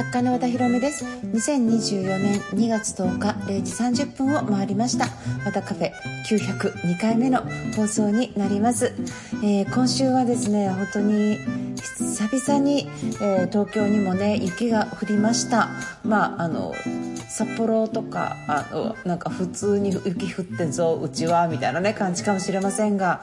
作家の和田博美です。2024年2月10日0時30分を回りました。和田カフェ902回目の放送になります、えー、今週はですね本当に久々に、えー、東京にもね雪が降りました。まああの札幌とかあのなんか普通に雪降ってんぞうちはみたいなね感じかもしれませんが。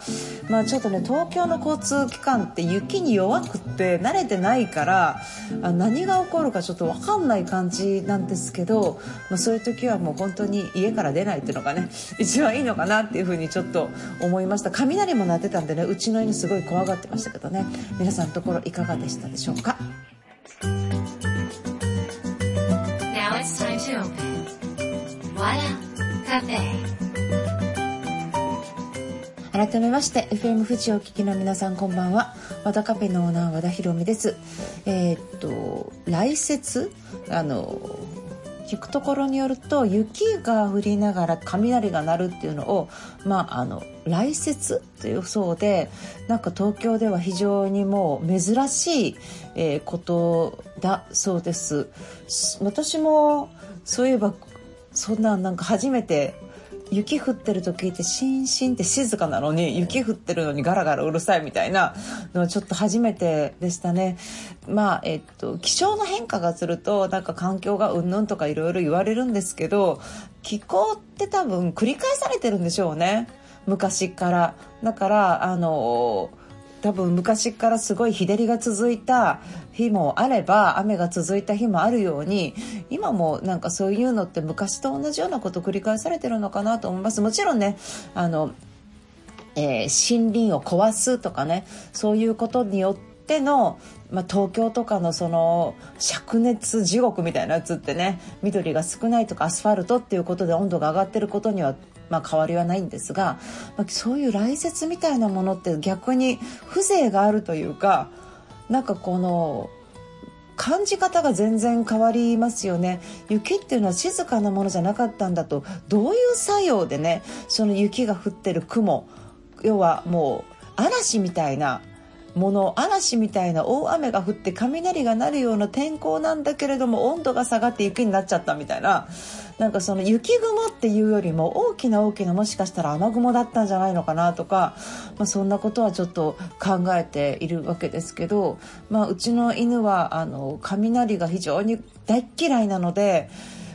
まあちょっとね東京の交通機関って雪に弱くって慣れてないからあ何が起こるかちょっと分かんない感じなんですけど、まあ、そういう時はもう本当に家から出ないっていうのがね一番いいのかなっていうふうにちょっと思いました。雷も鳴ってたんでねうちの犬すごい怖がってましたけどね。皆さんところいかがでしたでしょうか？改めまして FM 富士をお聞きの皆さんこんばんは。和田カフェのオーナー和田博美です。えー、っと来雪あの聞くところによると雪が降りながら雷が鳴るっていうのをまああの雷雪というそうでなんか東京では非常にもう珍しい、えー、ことだそうです。私もそういえばそんななんか初めて雪降ってると聞いてシンシンって静かなのに雪降ってるのにガラガラうるさいみたいなのはちょっと初めてでしたね。まあ、えっと、気象の変化がするとなんか環境がうんぬんとかいろいろ言われるんですけど気候って多分繰り返されてるんでしょうね昔から。だからあの多分昔からすごい日照りが続いた日もあれば雨が続いた日もあるように今もなんかそういうのって昔と同じようなこと繰り返されてるのかなと思います。もちろんねあの、えー、森林を壊すとかねそういうことによってのまあ、東京とかのその灼熱地獄みたいなやつってね緑が少ないとかアスファルトっていうことで温度が上がってることにはまあ、変わりはないんですが、まあ、そういう来雪みたいなものって逆に風情があるというかなんかこの感じ方が全然変わりますよね。雪っていうのは静かなものじゃなかったんだとどういう作用でねその雪が降ってる雲要はもう嵐みたいなもの嵐みたいな大雨が降って雷が鳴るような天候なんだけれども温度が下がって雪になっちゃったみたいななんかその雪雲っていうよりも大きな大きなもしかしたら雨雲だったんじゃないのかなとか、まあ、そんなことはちょっと考えているわけですけど、まあ、うちの犬はあの雷が非常に大嫌いなので。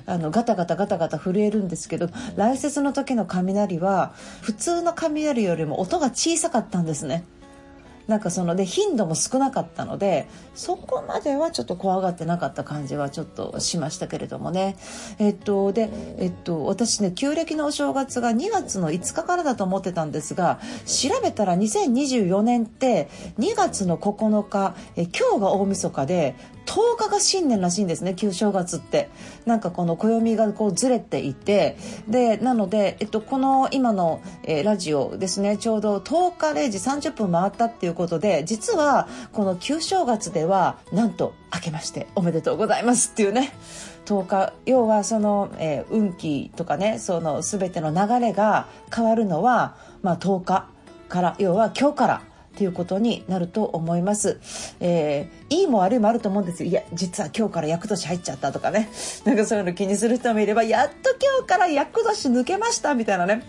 あのガタガタガタガタ震えるんですけど来雪の時の雷は普通の雷よりも音が小さかったんですね。なんかそので頻度も少なかったのでそこまではちょっと怖がってなかった感じはちょっとしましたけれどもね。えっとでえっと私ね旧暦のお正月が2月の5日からだと思ってたんですが調べたら2024年って2月の9日え今日が大晦日で10日が新年らしいんですね旧正月って。なんかこの暦がこうずれていて。でなので、えっと、この今の、えー、ラジオですねちょうど10日0時30分回ったっていうことで実はこの旧正月ではなんと明けましておめでとうございますっていうね。10日要はその、えー、運気とかねその全ての流れが変わるのは、まあ、10日から要は今日からていうことになると思います。えー、いいも悪いもあると思うんですよ。いや、実は今日から厄年入っちゃったとかね。なんかそういうの気にする人もいれば、やっと今日から厄年抜けましたみたいなね。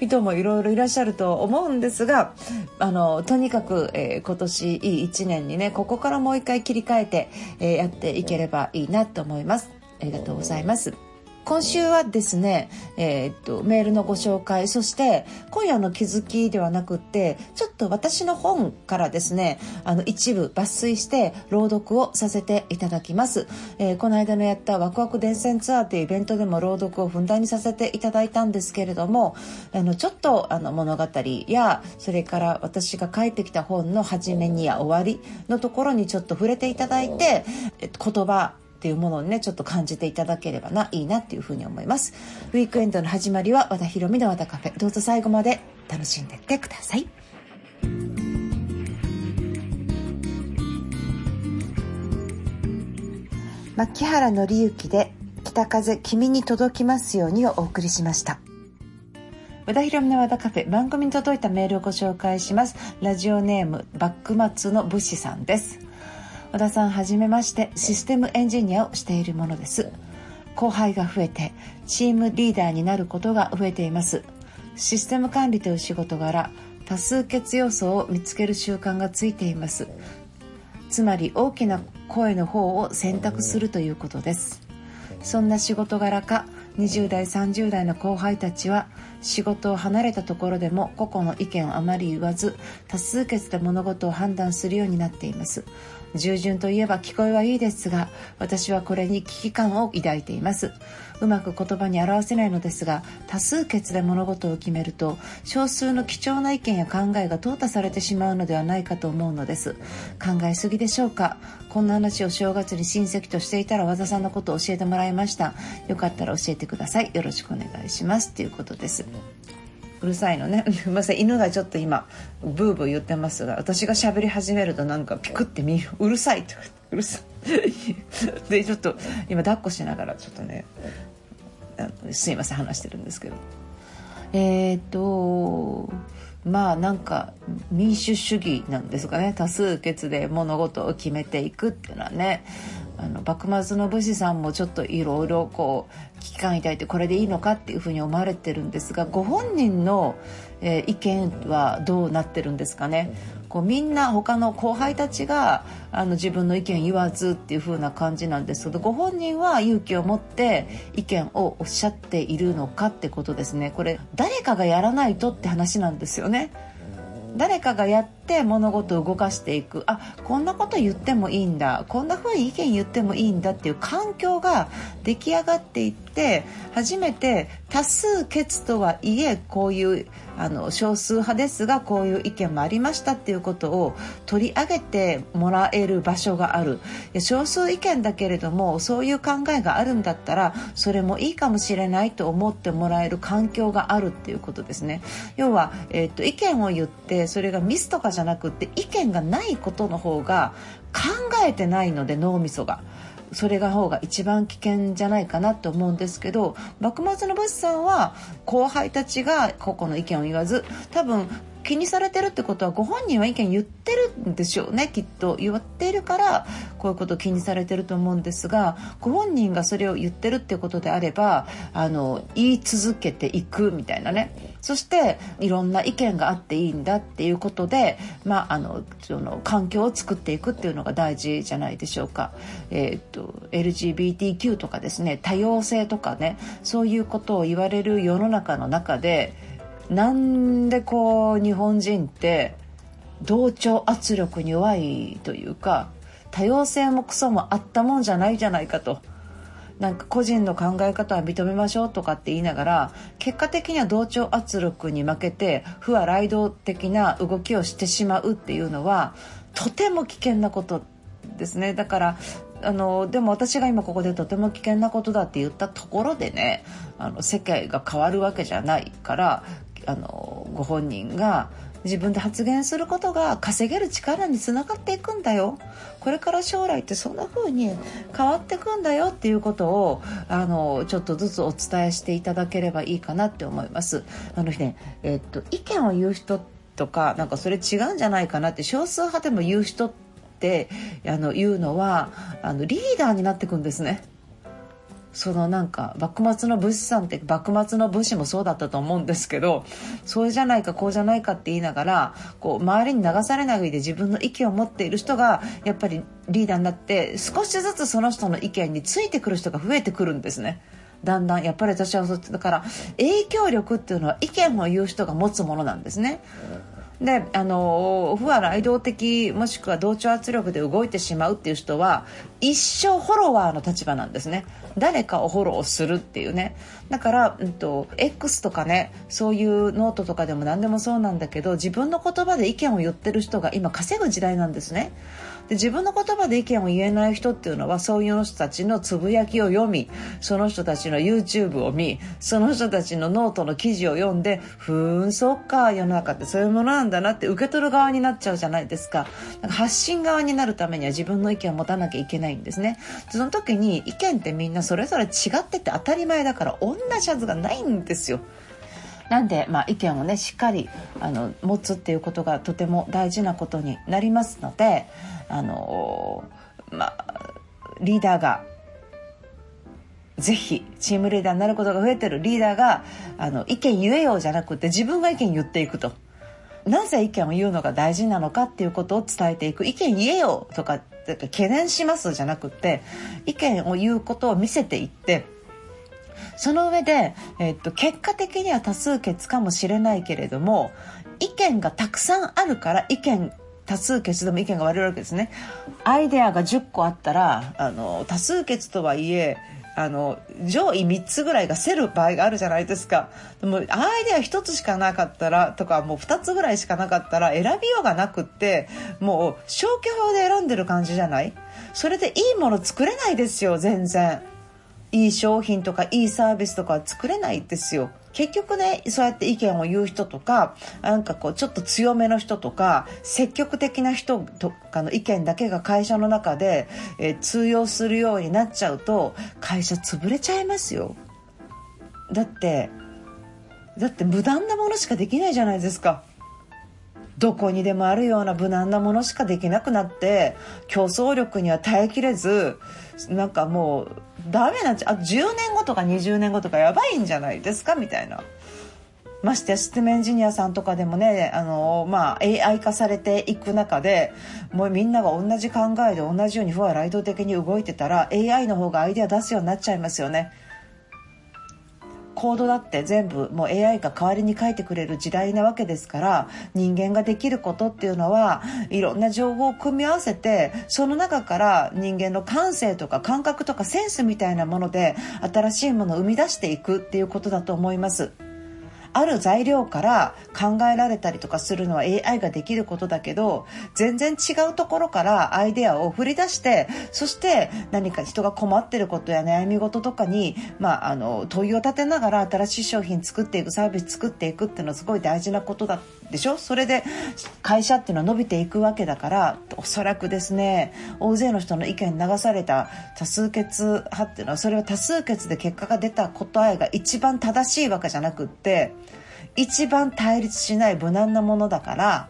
人もいろいろいらっしゃると思うんですが、あの、とにかく、えー、今年いい一年にね、ここからもう一回切り替えて、えー、やっていければいいなと思います。ありがとうございます。今週はですね、えー、っとメールのご紹介そして今夜の気づきではなくってちょっと私の本からですねあの一部抜粋して朗読をさせていただきます、えー、この間のやったワクワク伝染ツアーというイベントでも朗読をふんだんにさせていただいたんですけれどもあのちょっとあの物語やそれから私が書いてきた本の始めにや終わりのところにちょっと触れていただいてえ言葉っていうものをねちょっと感じていただければないいなっていうふうに思います。ウィークエンドの始まりは和田博美の和田カフェどうぞ最後まで楽しんでってください。牧原紀之で北風君に届きますようにをお送りしました。和田博美の和田カフェ番組に届いたメールをご紹介します。ラジオネームバックマツの武士さんです。和田さんはじめましてシステムエンジニアをしているものです。後輩が増えてチームリーダーになることが増えています。システム管理という仕事柄多数決要素を見つける習慣がついています。つまり大きな声の方を選択するということです。そんな仕事柄か20代30代の後輩たちは仕事を離れたところでも個々の意見をあまり言わず多数決で物事を判断するようになっています従順といえば聞こえはいいですが私はこれに危機感を抱いています。うまく言葉に表せないのですが多数決で物事を決めると少数の貴重な意見や考えが淘汰されてしまうのではないかと思うのです。考えすぎでしょうか。こんな話を正月に親戚としていたら和田さんのことを教えてもらいました。よかったら教えてください。よろしくお願いします。ということです。うるさいのね。ごめんなさい犬がちょっと今ブーブー言ってますが私が喋り始めるとなんかピクって見る。うるさいとうるさい。でちょっと今抱っこしながらちょっとねすいません話してるんですけど。えっ、とまあなんか民主主義なんですかね。多数決で物事を決めていくっていうのはね。あの幕末の武士さんもちょっといろいろこう危機感抱いてこれでいいのかっていうふうに思われてるんですがご本人の、えー、意見はどうなってるんですかね？こうみんな他の後輩たちがあの自分の意見言わずっていう風な感じなんですけどご本人は勇気を持って意見をおっしゃっているのかってことですねこれ誰かがやらないとって話なんですよね。誰かがやって物事を動かしていく。あこんなこと言ってもいいんだ。こんなふうに意見言ってもいいんだっていう環境が出来上がっていって初めて多数決とはいえこういうあの少数派ですがこういう意見もありましたっていうことを取り上げてもらえる場所がある少数意見だけれどもそういう考えがあるんだったらそれもいいかもしれないと思ってもらえる環境があるっていうことですね要は、えー、っと意見を言ってそれがミスとかじゃなくって意見がないことの方が考えてないので脳みそが。それが方が一番危険じゃないかなと思うんですけど幕末の武士さんは後輩たちが個々の意見を言わず多分気にされてるってことはご本人は意見言ってるんでしょうねきっと言っているからこういうことを気にされてると思うんですがご本人がそれを言ってるってことであればあの言い続けていくみたいなねそしていろんな意見があっていいんだっていうことで、まあ、あのその環境を作っていくっていうのが大事じゃないでしょうか。えー、っと LGBTQ とかですね多様性とかねそういうことを言われる世の中の中でなんでこう日本人って同調圧力に弱いというか多様性もクソもあったもんじゃないじゃないかと。なんか個人の考え方は認めましょうとかって言いながら結果的には同調圧力に負けて不和雷動的な動きをしてしまうっていうのはとても危険なことですねだからあのでも私が今ここでとても危険なことだって言ったところでねあの世界が変わるわけじゃないからあのご本人が自分で発言することが稼げる力につながっていくんだよこれから将来ってそんな風に変わっていくんだよっていうことをあのちょっとずつお伝えしていただければいいかなって思います。あのねえっと、意見を言う人とかなんかそれ違うんじゃないかなって少数派でも言う人ってあの言うのはあのリーダーになっていくんですね。そのなんか幕末の武士さんって幕末の武士もそうだったと思うんですけどそうじゃないかこうじゃないかって言いながらこう周りに流されないで自分の意見を持っている人がやっぱりリーダーになって少しずつその人の意見についてくる人が増えてくるんですね。だんだんやっぱり私はだから影響力っていうのは意見を言う人が持つものなんですね。であの不和雷動的もしくは同調圧力で動いてしまうっていう人は一生フォロワーの立場なんですね。誰かをフォローするっていうね。だから、うんと、X とかねそういうノートとかでも何でもそうなんだけど自分の言葉で意見を言ってる人が今稼ぐ時代なんですね。で自分の言葉で意見を言えない人っていうのはそういう人たちのつぶやきを読みその人たちの YouTube を見その人たちのノートの記事を読んでふーんそっか世の中ってそういうものなんだなって受け取る側になっちゃうじゃないですか。なんか発信側になるためには自分の意見を持たなきゃいけないんですね。その時に意見ってみんなそれぞれ違ってて当たり前だから同じはずがないんですよ。なんで、まあ、意見をねしっかりあの持つっていうことがとても大事なことになりますのであのまあリーダーがぜひチームリーダーになることが増えてるリーダーがあの意見言えようじゃなくて自分が意見言っていくと。なぜ意見を言うのが大事なのかっていうことを伝えていく意見言えよとか懸念しますじゃなくて意見を言うことを見せていってその上で、えっと、結果的には多数決かもしれないけれども意見がたくさんあるから意見多数決でも意見が割れるわけですね。アイデアが10個あったらあの多数決とはいえあの上位3つぐらいがせる場合があるじゃないですか。でもアイデア1つしかなかったらとかもう2つぐらいしかなかったら選びようがなくってもう消去法で選んでる感じじゃない？それでいいもの作れないですよ全然。いい商品とかいいサービスとかは作れないですよ。結局ねそうやって意見を言う人とかなんかこうちょっと強めの人とか積極的な人とかの意見だけが会社の中で、えー、通用するようになっちゃうと会社潰れちゃいますよ。だってだって無難なものしかできないじゃないですか。どこにでもあるような無難なものしかできなくなって競争力には耐えきれずなんかもうダメなんちゃあ10年後とか20年後とかやばいんじゃないですか？みたいな。ましてやシステムエンジニアさんとかでもね、あの、まあ、AI 化されていく中で、もうみんなが同じ考えで同じように不和ライド的に動いてたら、AI の方がアイデア出すようになっちゃいますよね。コードだって全部もう AI が代わりに書いてくれる時代なわけですから人間ができることっていうのはいろんな情報を組み合わせてその中から人間の感性とか感覚とかセンスみたいなもので新しいものを生み出していくっていうことだと思います。ある材料から考えられたりとかするのは AI ができることだけど全然違うところからアイデアを振り出してそして何か人が困ってることや悩み事とかに、まあ、あの問いを立てながら新しい商品作っていくサービス作っていくっていうのはすごい大事なことだでしょ？それで会社っていうのは伸びていくわけだからおそらくですね大勢の人の意見流された多数決派っていうのはそれは多数決で結果が出た答えが一番正しいわけじゃなくって一番対立しない無難なものだから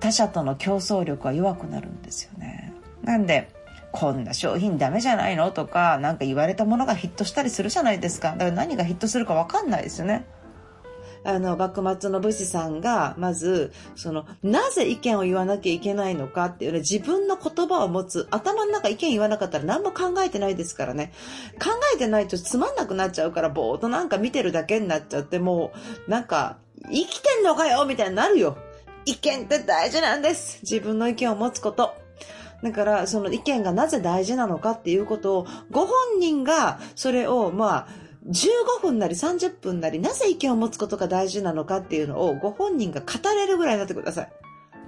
他者との競争力は弱くなるんですよね。なんでこんな商品ダメじゃないの？とか何か言われたものがヒットしたりするじゃないですかだから何がヒットするか分かんないですよね。あの、幕末の武士さんが、まず、その、なぜ意見を言わなきゃいけないのかっていうね、自分の言葉を持つ、頭の中意見言わなかったら何も考えてないですからね。考えてないとつまんなくなっちゃうから、ぼーっとなんか見てるだけになっちゃって、もう、なんか、生きてんのかよみたいになるよ。意見って大事なんです。自分の意見を持つこと。だから、その意見がなぜ大事なのかっていうことを、ご本人がそれを、まあ、15分なり30分なり、なぜ意見を持つことが大事なのかっていうのをご本人が語れるぐらいになってください。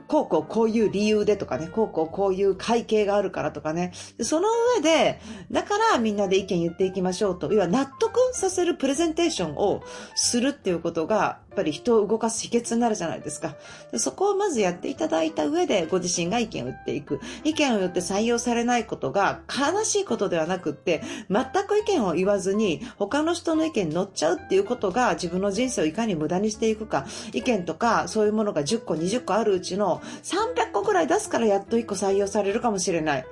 こうこうこういう理由でとかね、こうこうこういう背景があるからとかね。その上で、だからみんなで意見言っていきましょうと。要は納得させるプレゼンテーションをするっていうことが、やっぱり人を動かす秘訣になるじゃないですか。そこをまずやっていただいた上で、ご自身が意見を言っていく。意見を言って採用されないことが悲しいことではなくって、全く意見を言わずに、他の人の意見に乗っちゃうっていうことが自分の人生をいかに無駄にしていくか。意見とかそういうものが10個、20個あるうちの300個くらい出すからやっと1個採用されるかもしれない。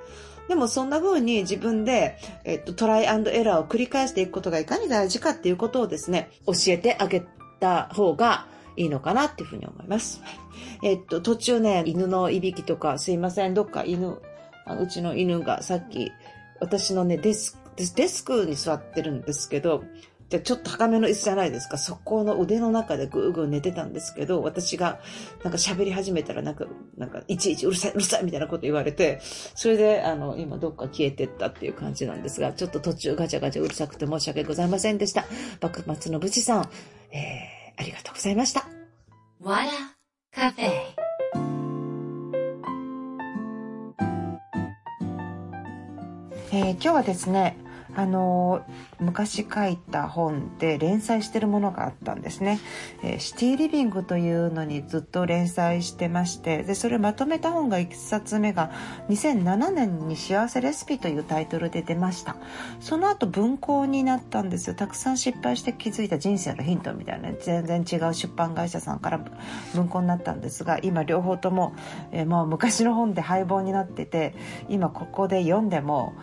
でもそんな風に自分で、えっと、トライアンドエラーを繰り返していくことがいかに大事かっていうことをですね、教えてあげた方がいいのかなっていうふうに思います。えっと、途中ね、犬のいびきとか、すいません、どっか犬、あうちの犬がさっき、私のね、デスク、デスクに座ってるんですけど、で、ちょっと高めの椅子じゃないですか。そこの腕の中でぐーぐー寝てたんですけど、私がなんか喋り始めたらなんか、なんか、いちいちうるさい、うるさいみたいなこと言われて、それで、あの、今どっか消えてったっていう感じなんですが、ちょっと途中ガチャガチャうるさくて申し訳ございませんでした。幕末の武士さん、えー、ありがとうございました。わらカフェえー、今日はですね、あの昔書いた本で連載してるものがあったんですね、えー、シティリビングというのにずっと連載してましてでそれをまとめた本が1冊目が2007年に幸せレシピというタイトルで出ました。その後文庫になったんです。よたくさん失敗して気づいた人生のヒントみたいな全然違う出版会社さんから文庫になったんですが今両方とも、えー、もう昔の本で廃本になってて今ここで読んでも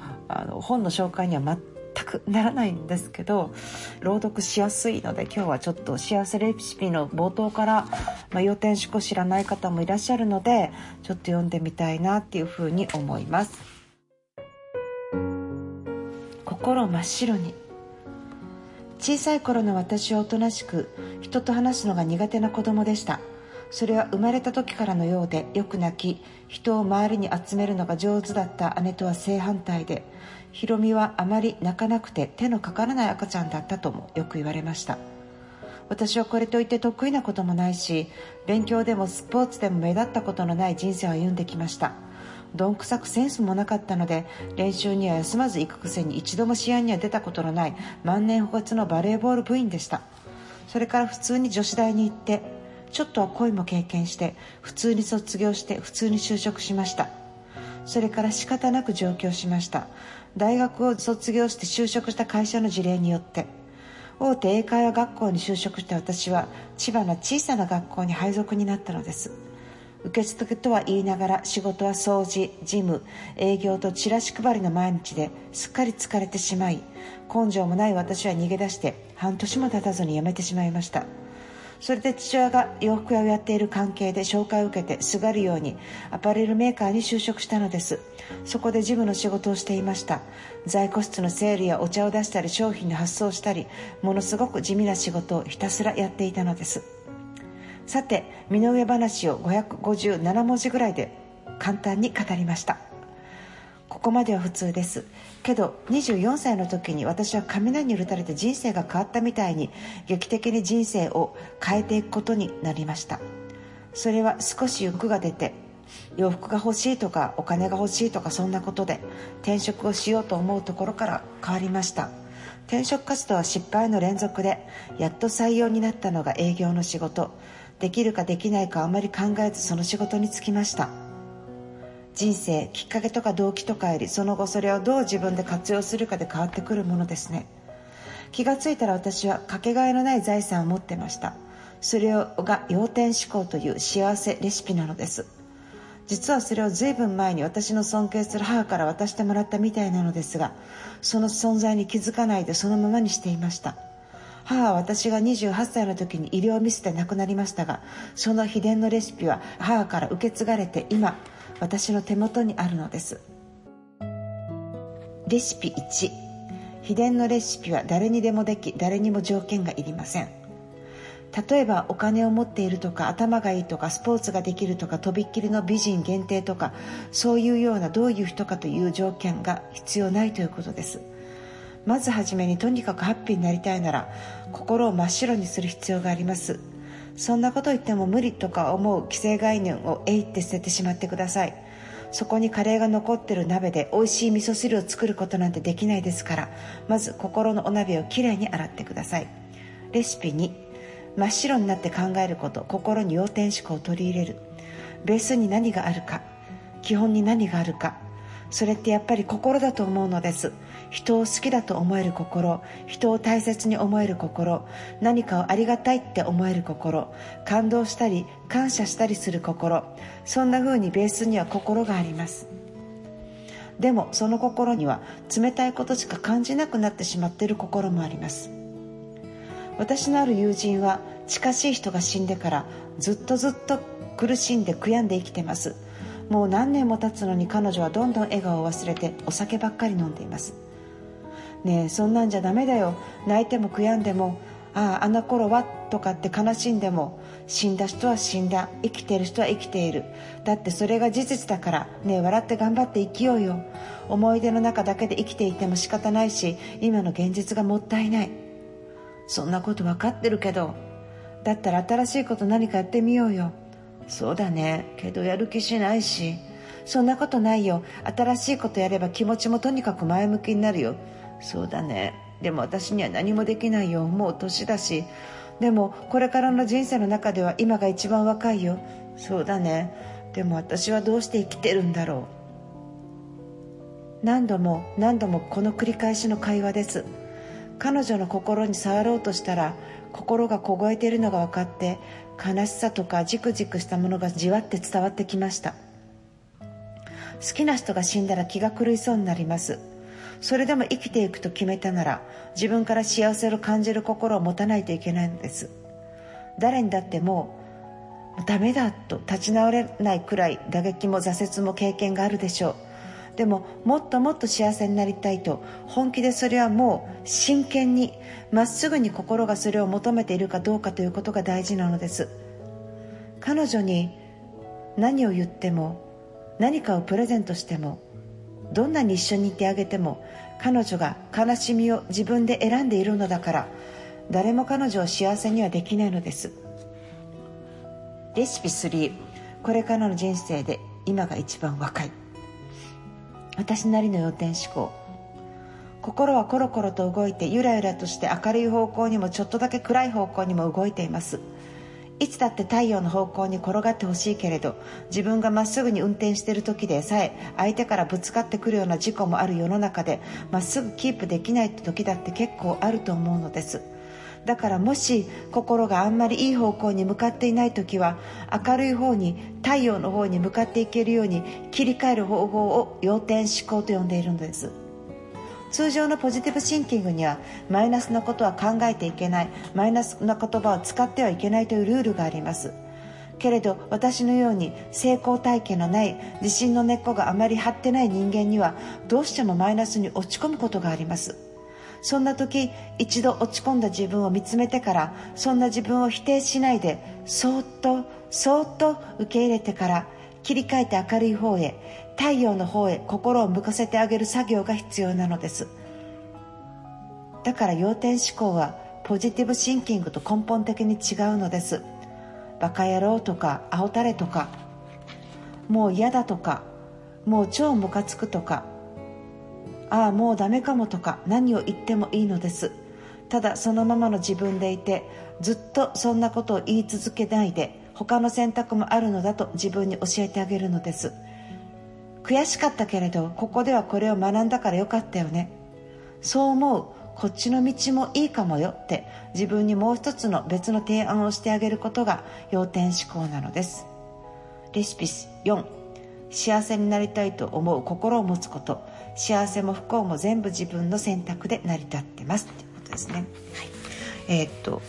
あの本の紹介には全くならないんですけど朗読しやすいので今日はちょっと幸せレシピの冒頭から、まあ、要点思考知らない方もいらっしゃるのでちょっと読んでみたいなっていうふうに思います。心真っ白に。小さい頃の私はおとなしく人と話すのが苦手な子供でした。それは生まれた時からのようでよく泣き人を周りに集めるのが上手だった姉とは正反対でひろみはあまり泣かなくて手のかからない赤ちゃんだったともよく言われました。私はこれといって得意なこともないし勉強でもスポーツでも目立ったことのない人生を歩んできました。どんくさくセンスもなかったので練習には休まず行くくせに一度も試合には出たことのない万年不発のバレーボール部員でした。それから普通に女子大に行ってちょっとは恋も経験して普通に卒業して普通に就職しました。それから仕方なく上京しました。大学を卒業して就職した会社の事例によって大手英会話学校に就職した私は千葉の小さな学校に配属になったのです。受付とは言いながら仕事は掃除事務営業とチラシ配りの毎日ですっかり疲れてしまい根性もない私は逃げ出して半年も経たずに辞めてしまいました。それで父親が洋服屋をやっている関係で紹介を受けてすがるようにアパレルメーカーに就職したのです。そこで事務の仕事をしていました。在庫室の整理やお茶を出したり商品の発送したりものすごく地味な仕事をひたすらやっていたのです。さて身の上話を557文字ぐらいで簡単に語りました。ここまでは普通です。けど24歳の時に私は雷に打たれて人生が変わったみたいに劇的に人生を変えていくことになりました。それは少し欲が出て洋服が欲しいとかお金が欲しいとかそんなことで転職をしようと思うところから変わりました。転職活動は失敗の連続でやっと採用になったのが営業の仕事。できるかできないかあまり考えずその仕事に就きました。人生きっかけとか動機とかよりその後それをどう自分で活用するかで変わってくるものですね。気がついたら私はかけがえのない財産を持ってました。それが要点思考という幸せレシピなのです。実はそれを随分前に私の尊敬する母から渡してもらったみたいなのですがその存在に気づかないでそのままにしていました。母は私が28歳の時に医療ミスで亡くなりましたがその秘伝のレシピは母から受け継がれて今私の手元にあるのです。レシピ1秘伝のレシピは誰にでもでき誰にも条件がいりません。例えばお金を持っているとか頭がいいとかスポーツができるとかとびっきりの美人限定とかそういうようなどういう人かという条件が必要ないということです。まずはじめにとにかくハッピーになりたいなら心を真っ白にする必要があります。そんなこと言っても無理とか思う既成概念をえいって捨ててしまってください。そこにカレーが残ってる鍋で美味しい味噌汁を作ることなんてできないですから。まず心のお鍋をきれいに洗ってください。レシピ2真っ白になって考えること。心に要点思考を取り入れる。ベースに何があるか。基本に何があるか。それってやっぱり心だと思うのです。人を好きだと思える心人を大切に思える心何かをありがたいって思える心感動したり感謝したりする心そんな風にベースには心があります。でもその心には冷たいことしか感じなくなってしまっている心もあります。私のある友人は近しい人が死んでからずっとずっと苦しんで悔やんで生きてます。もう何年も経つのに彼女はどんどん笑顔を忘れてお酒ばっかり飲んでいます。ねえそんなんじゃダメだよ。泣いても悔やんでもあああの頃はとかって悲しんでも死んだ人は死んだ。生きてる人は生きている。だってそれが事実だからねえ笑って頑張って生きようよ。思い出の中だけで生きていても仕方ないし今の現実がもったいない。そんなこと分かってるけどだったら新しいこと何かやってみようよ。そうだね。けどやる気しないしそんなことないよ。新しいことやれば気持ちもとにかく前向きになるよ。そうだね。でも私には何もできないよ。もう年だし。でもこれからの人生の中では今が一番若いよ。そうだね。でも私はどうして生きてるんだろう。何度も何度もこの繰り返しの会話です。彼女の心に触ろうとしたら心が凍えているのが分かって悲しさとかじくじくしたものがじわって伝わってきました。好きな人が死んだら気が狂いそうになります。それでも生きていくと決めたなら自分から幸せを感じる心を持たないといけないのです。誰にだってもうダメだと立ち直れないくらい打撃も挫折も経験があるでしょう。でももっともっと幸せになりたいと本気でそれはもう真剣にまっすぐに心がそれを求めているかどうかということが大事なのです。彼女に何を言っても何かをプレゼントしてもどんなに一緒にいてあげても彼女が悲しみを自分で選んでいるのだから誰も彼女を幸せにはできないのです。レシピ3これからの人生で今が一番若い。私なりの要点思考。心はコロコロと動いてゆらゆらとして明るい方向にもちょっとだけ暗い方向にも動いています。いつだって太陽の方向に転がってほしいけれど自分がまっすぐに運転している時でさえ相手からぶつかってくるような事故もある世の中でまっすぐキープできない時だって結構あると思うのです。だからもし心があんまりいい方向に向かっていない時は明るい方に太陽の方に向かっていけるように切り替える方法を要点思考と呼んでいるのです。通常のポジティブシンキングにはマイナスなことは考えていけないマイナスな言葉を使ってはいけないというルールがあります。けれど私のように成功体験のない自信の根っこがあまり張ってない人間にはどうしてもマイナスに落ち込むことがあります。そんな時一度落ち込んだ自分を見つめてからそんな自分を否定しないでそーっとそーっと受け入れてから切り替えて明るい方へ太陽の方へ心を向かせてあげる作業が必要なのです。だから要点思考はポジティブシンキングと根本的に違うのです。バカ野郎とか青たれとかもう嫌だとかもう超ムカつくとかああもうダメかもとか何を言ってもいいのです。ただそのままの自分でいてずっとそんなことを言い続けないで他の選択もあるのだと自分に教えてあげるのです。悔しかったけれどここではこれを学んだからよかったよね。そう思うこっちの道もいいかもよって自分にもう一つの別の提案をしてあげることが要点思考なのです。レシピス4幸せになりたいと思う心を持つこと。幸せも不幸も全部自分の選択で成り立ってます。っていうことですね、はい、えー、っと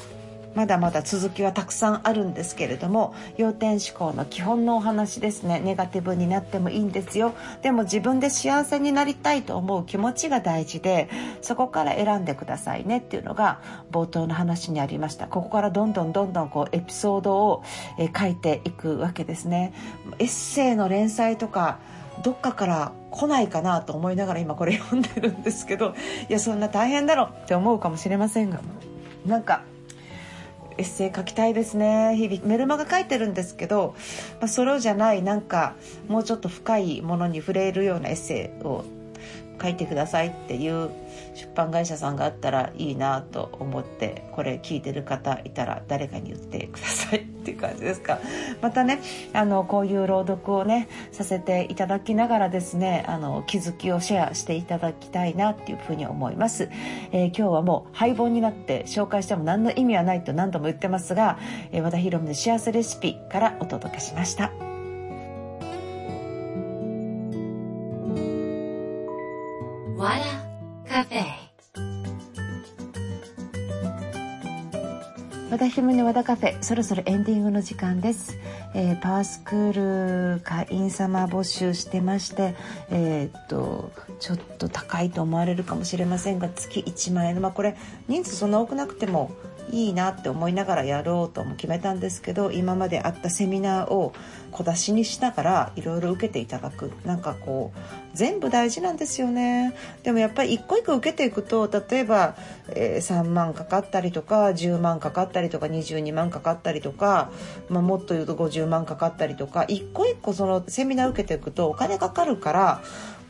まだまだ続きはたくさんあるんですけれども要点思考の基本のお話ですね。ネガティブになってもいいんですよ。でも自分で幸せになりたいと思う気持ちが大事でそこから選んでくださいねっていうのが冒頭の話にありました。ここからどんどんどんどんこうエピソードを、え書いていくわけですね。エッセイの連載とかどっかから来ないかなと思いながら今これ読んでるんですけどいやそんな大変だろって思うかもしれませんが。なんかエッセイ書きたいですね。日々メルマガ書いてるんですけど、まあ、ソロじゃないなんかもうちょっと深いものに触れるようなエッセイを書いてくださいっていう出版会社さんがあったらいいなと思ってこれ聞いてる方いたら誰かに言ってくださいっていう感じですか またねあのこういう朗読をねさせていただきながらですねあの気づきをシェアしていただきたいなっていうふうに思います、えー、今日はもう廃本になって紹介しても何の意味はないと何度も言ってますが、えー、和田博美の幸せレシピからお届けしました。和田ひろみの和田カフェそろそろエンディングの時間です、えー、パワースクール会員様募集してましてえー、っとちょっと高いと思われるかもしれませんが月1万円。まあこれ人数そんな多くなくてもいいなって思いながらやろうとも決めたんですけど今まであったセミナーを小出しにしながらいろいろ受けていただく。なんかこう全部大事なんですよね。でもやっぱり一個一個受けていくと例えば、えー、3万かかったりとか10万かかったりとか22万かかったりとか、まあ、もっと言うと50万かかったりとか一個一個そのセミナー受けていくとお金かかるから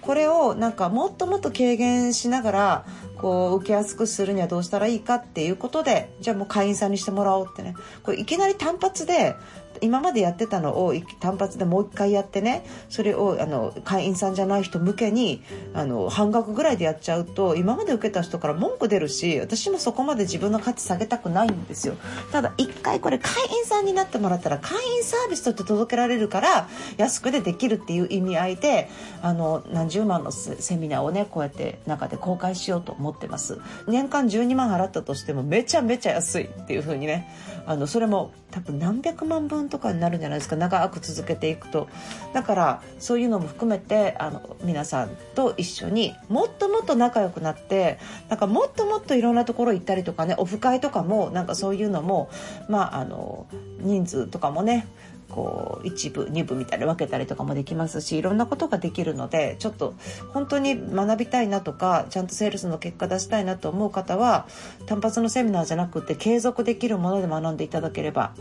これをなんかもっともっと軽減しながらこう受けやすくするにはどうしたらいいかっていうことでじゃあもう会員さんにしてもらおうってね。これいきなり単発で今までやってたのを単発でもう一回やってねそれをあの会員さんじゃない人向けにあの半額ぐらいでやっちゃうと今まで受けた人から文句出るし私もそこまで自分の価値下げたくないんですよ。ただ一回これ会員さんになってもらったら会員サービスとして届けられるから安くでできるっていう意味合いであの何十万のセミナーをねこうやって中で公開しようと思ってます。年間12万払ったとしてもめちゃめちゃ安いっていう風にねあのそれも多分何百万分とかになるんじゃないですか。長く続けていくと。だからそういうのも含めてあの皆さんと一緒にもっともっと仲良くなってなんかもっともっといろんなところ行ったりとかねオフ会とかもなんかそういうのもまああの人数とかもねこう1部2部みたいに分けたりとかもできますしいろんなことができるのでちょっと本当に学びたいなとかちゃんとセールスの結果出したいなと思う方は単発のセミナーじゃなくて継続できるもので学んでいただければ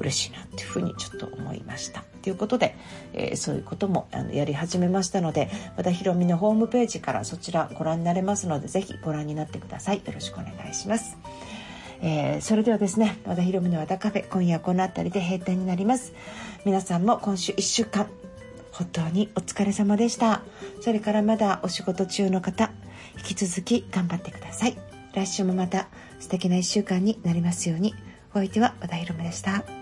嬉しいなっていうふうにちょっと思いました。ということで、えー、そういうこともあのやり始めましたので和田ひろみのホームページからそちらご覧になれますので是非ご覧になってください。よろしくお願いします。えー、それではですね和田ひろみの和田カフェ今夜この辺りで閉店になります皆さんも今週1週間本当にお疲れ様でしたそれからまだお仕事中の方引き続き頑張ってください来週もまた素敵な1週間になりますようにお相手は和田ひろみでした。